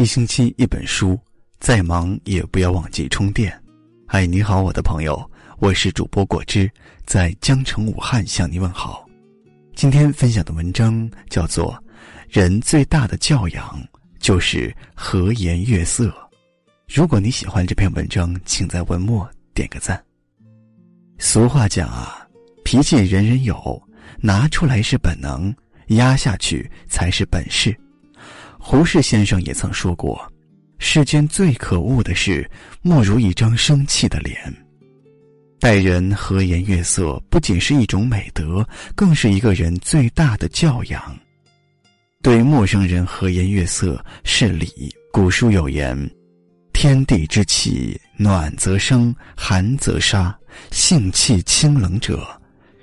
一星期一本书，再忙也不要忘记充电。嗨，你好，我的朋友，我是主播果汁，在江城武汉向你问好。今天分享的文章叫做《人最大的教养就是和颜悦色》。如果你喜欢这篇文章，请在文末点个赞。俗话讲啊，脾气人人有，拿出来是本能，压下去才是本事。胡适先生也曾说过：“世间最可恶的事，莫如一张生气的脸。”待人和颜悦色，不仅是一种美德，更是一个人最大的教养。对陌生人和颜悦色是礼。古书有言：“天地之气，暖则生，寒则杀。性气清冷者，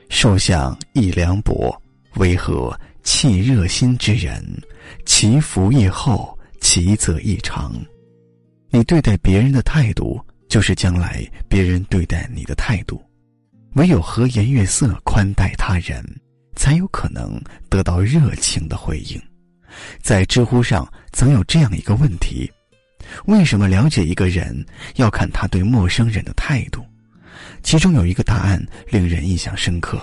受想亦凉薄。为何气热心之人？”其福亦厚，其泽亦长。你对待别人的态度，就是将来别人对待你的态度。唯有和颜悦色宽待他人，才有可能得到热情的回应。在知乎上曾有这样一个问题：为什么了解一个人要看他对陌生人的态度？其中有一个答案令人印象深刻。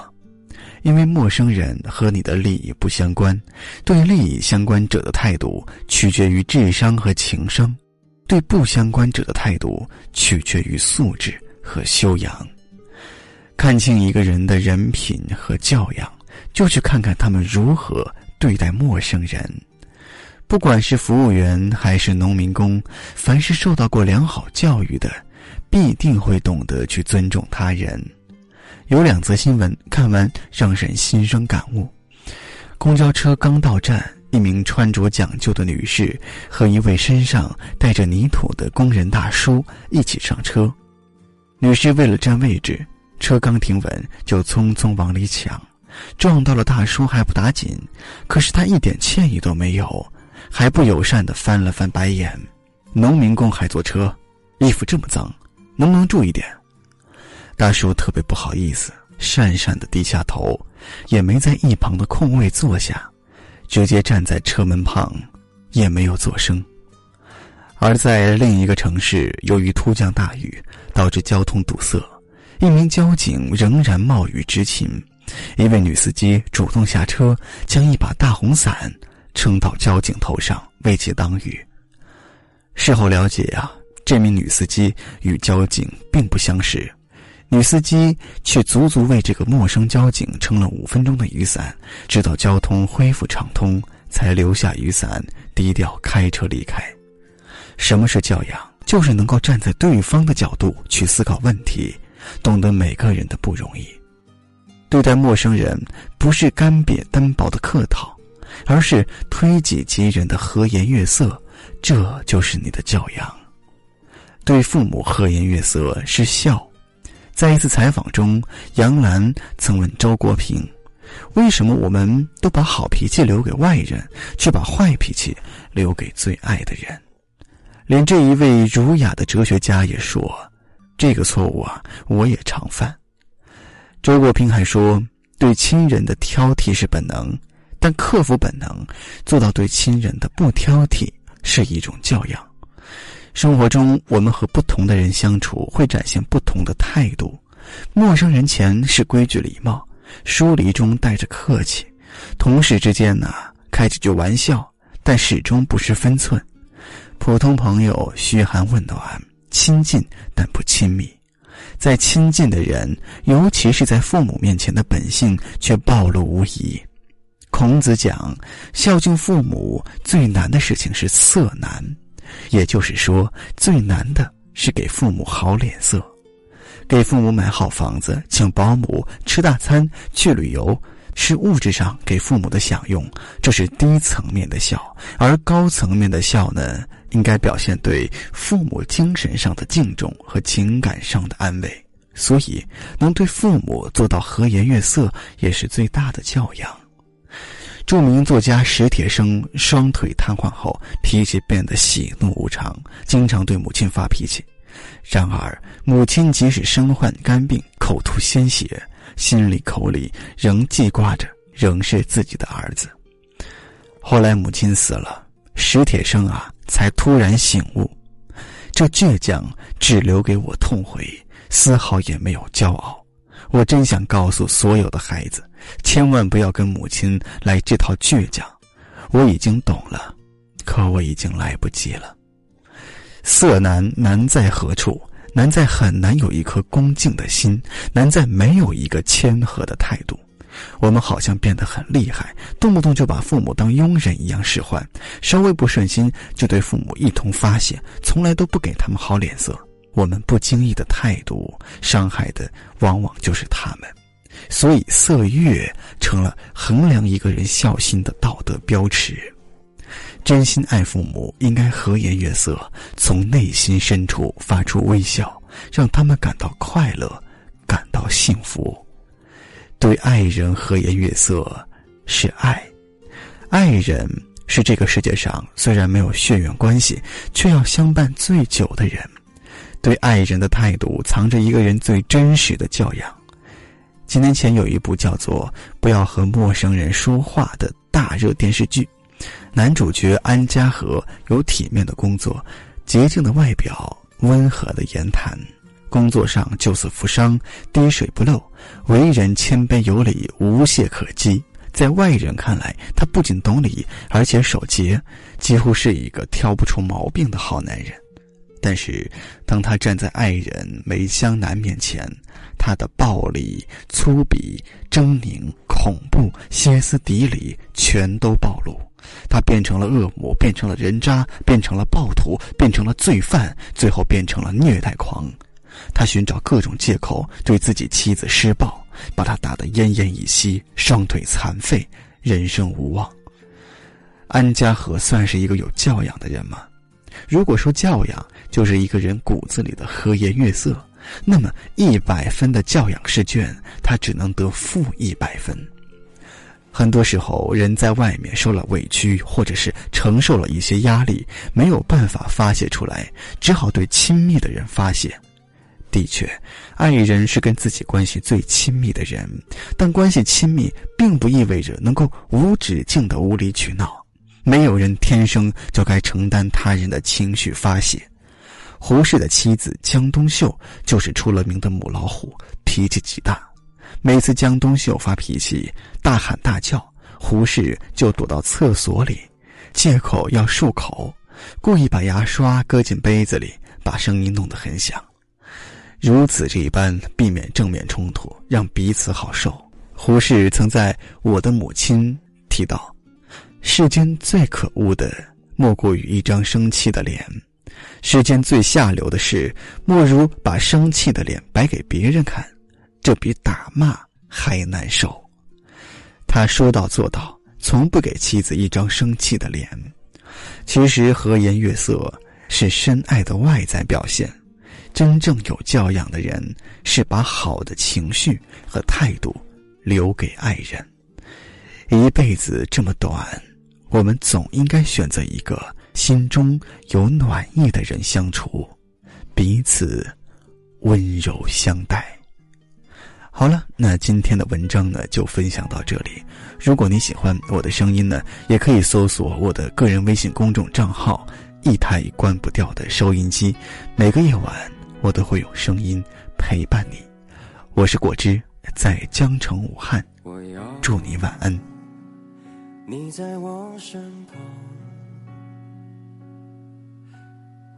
因为陌生人和你的利益不相关，对利益相关者的态度取决于智商和情商，对不相关者的态度取决于素质和修养。看清一个人的人品和教养，就去看看他们如何对待陌生人。不管是服务员还是农民工，凡是受到过良好教育的，必定会懂得去尊重他人。有两则新闻，看完让人心生感悟。公交车刚到站，一名穿着讲究的女士和一位身上带着泥土的工人大叔一起上车。女士为了占位置，车刚停稳就匆匆往里抢，撞到了大叔还不打紧，可是他一点歉意都没有，还不友善地翻了翻白眼。农民工还坐车，衣服这么脏，能不能注意点？大叔特别不好意思，讪讪的低下头，也没在一旁的空位坐下，直接站在车门旁，也没有作声。而在另一个城市，由于突降大雨导致交通堵塞，一名交警仍然冒雨执勤，一位女司机主动下车，将一把大红伞撑到交警头上为其挡雨。事后了解呀，这名女司机与交警并不相识。女司机却足足为这个陌生交警撑了五分钟的雨伞，直到交通恢复畅通，才留下雨伞，低调开车离开。什么是教养？就是能够站在对方的角度去思考问题，懂得每个人的不容易。对待陌生人，不是干瘪单薄的客套，而是推己及人的和颜悦色，这就是你的教养。对父母和颜悦色是孝。在一次采访中，杨澜曾问周国平：“为什么我们都把好脾气留给外人，却把坏脾气留给最爱的人？”连这一位儒雅的哲学家也说：“这个错误啊，我也常犯。”周国平还说：“对亲人的挑剔是本能，但克服本能，做到对亲人的不挑剔，是一种教养。”生活中，我们和不同的人相处，会展现不同的态度。陌生人前是规矩礼貌，疏离中带着客气；同事之间呢，开几句玩笑，但始终不失分寸。普通朋友嘘寒问暖，亲近但不亲密。在亲近的人，尤其是在父母面前的本性却暴露无遗。孔子讲，孝敬父母最难的事情是色难。也就是说，最难的是给父母好脸色，给父母买好房子、请保姆、吃大餐、去旅游，是物质上给父母的享用，这是低层面的孝；而高层面的孝呢，应该表现对父母精神上的敬重和情感上的安慰。所以，能对父母做到和颜悦色，也是最大的教养。著名作家史铁生双腿瘫痪后，脾气变得喜怒无常，经常对母亲发脾气。然而，母亲即使身患肝病、口吐鲜血，心里口里仍记挂着，仍是自己的儿子。后来，母亲死了，史铁生啊，才突然醒悟，这倔强只留给我痛悔，丝毫也没有骄傲。我真想告诉所有的孩子，千万不要跟母亲来这套倔强。我已经懂了，可我已经来不及了。色难难在何处？难在很难有一颗恭敬的心，难在没有一个谦和的态度。我们好像变得很厉害，动不动就把父母当佣人一样使唤，稍微不顺心就对父母一通发泄，从来都不给他们好脸色。我们不经意的态度，伤害的往往就是他们，所以色欲成了衡量一个人孝心的道德标尺。真心爱父母，应该和颜悦色，从内心深处发出微笑，让他们感到快乐，感到幸福。对爱人和颜悦色是爱，爱人是这个世界上虽然没有血缘关系，却要相伴最久的人。对爱人的态度，藏着一个人最真实的教养。几年前有一部叫做《不要和陌生人说话》的大热电视剧，男主角安家和有体面的工作，洁净的外表，温和的言谈，工作上救死扶伤，滴水不漏，为人谦卑有礼，无懈可击。在外人看来，他不仅懂礼，而且守节，几乎是一个挑不出毛病的好男人。但是，当他站在爱人梅香南面前，他的暴力、粗鄙、狰狞、恐怖、歇斯底里全都暴露。他变成了恶魔，变成了人渣，变成了暴徒，变成了罪犯，最后变成了虐待狂。他寻找各种借口对自己妻子施暴，把他打得奄奄一息，双腿残废，人生无望。安家和算是一个有教养的人吗？如果说教养就是一个人骨子里的和颜悦色，那么一百分的教养试卷，他只能得负一百分。很多时候，人在外面受了委屈，或者是承受了一些压力，没有办法发泄出来，只好对亲密的人发泄。的确，爱人是跟自己关系最亲密的人，但关系亲密并不意味着能够无止境的无理取闹。没有人天生就该承担他人的情绪发泄。胡适的妻子江冬秀就是出了名的母老虎，脾气极大。每次江冬秀发脾气，大喊大叫，胡适就躲到厕所里，借口要漱口，故意把牙刷搁进杯子里，把声音弄得很响。如此这般避免正面冲突，让彼此好受。胡适曾在《我的母亲》提到。世间最可恶的，莫过于一张生气的脸；世间最下流的事，莫如把生气的脸摆给别人看，这比打骂还难受。他说到做到，从不给妻子一张生气的脸。其实和颜悦色是深爱的外在表现，真正有教养的人是把好的情绪和态度留给爱人。一辈子这么短。我们总应该选择一个心中有暖意的人相处，彼此温柔相待。好了，那今天的文章呢就分享到这里。如果你喜欢我的声音呢，也可以搜索我的个人微信公众账号“一台关不掉的收音机”。每个夜晚，我都会有声音陪伴你。我是果汁，在江城武汉，祝你晚安。你在我身旁，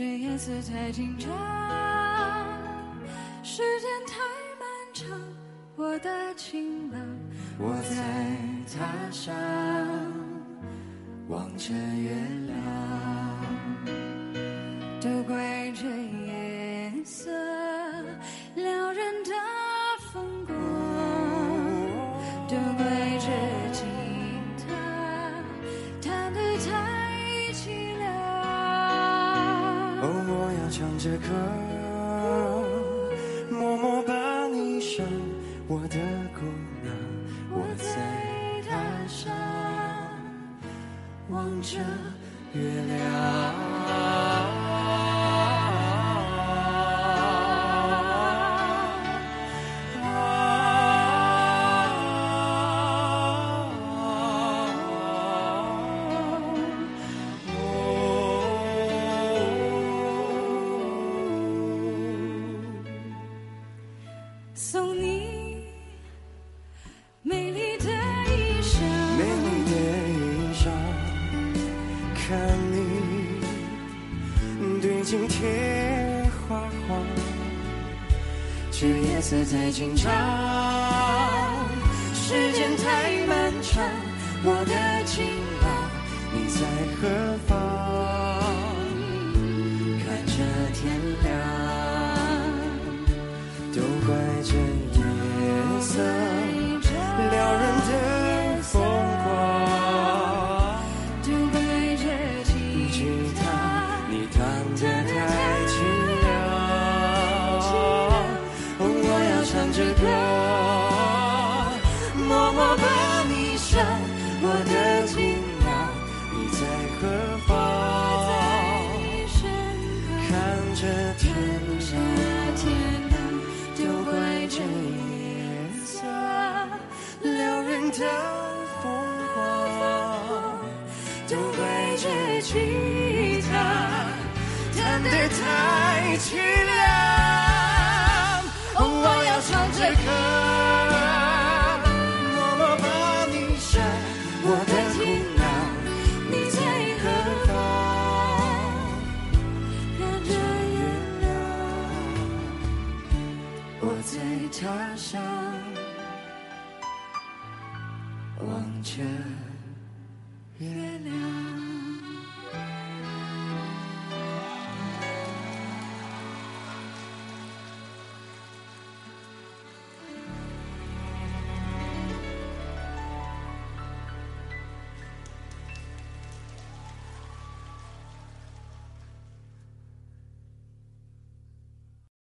这夜色太紧张，时间太漫长。我的情郎，我在他乡望着月亮，都怪这着歌，默默把你想，我的姑娘，我在台上望着月亮。这夜色太紧张，时间太漫长，我的情郎你在何方？我把你想，我的情郎你在何方？看着天亮，天亮，都怪这夜色撩人的风光，都怪这吉他弹得太凄凉。望着月亮。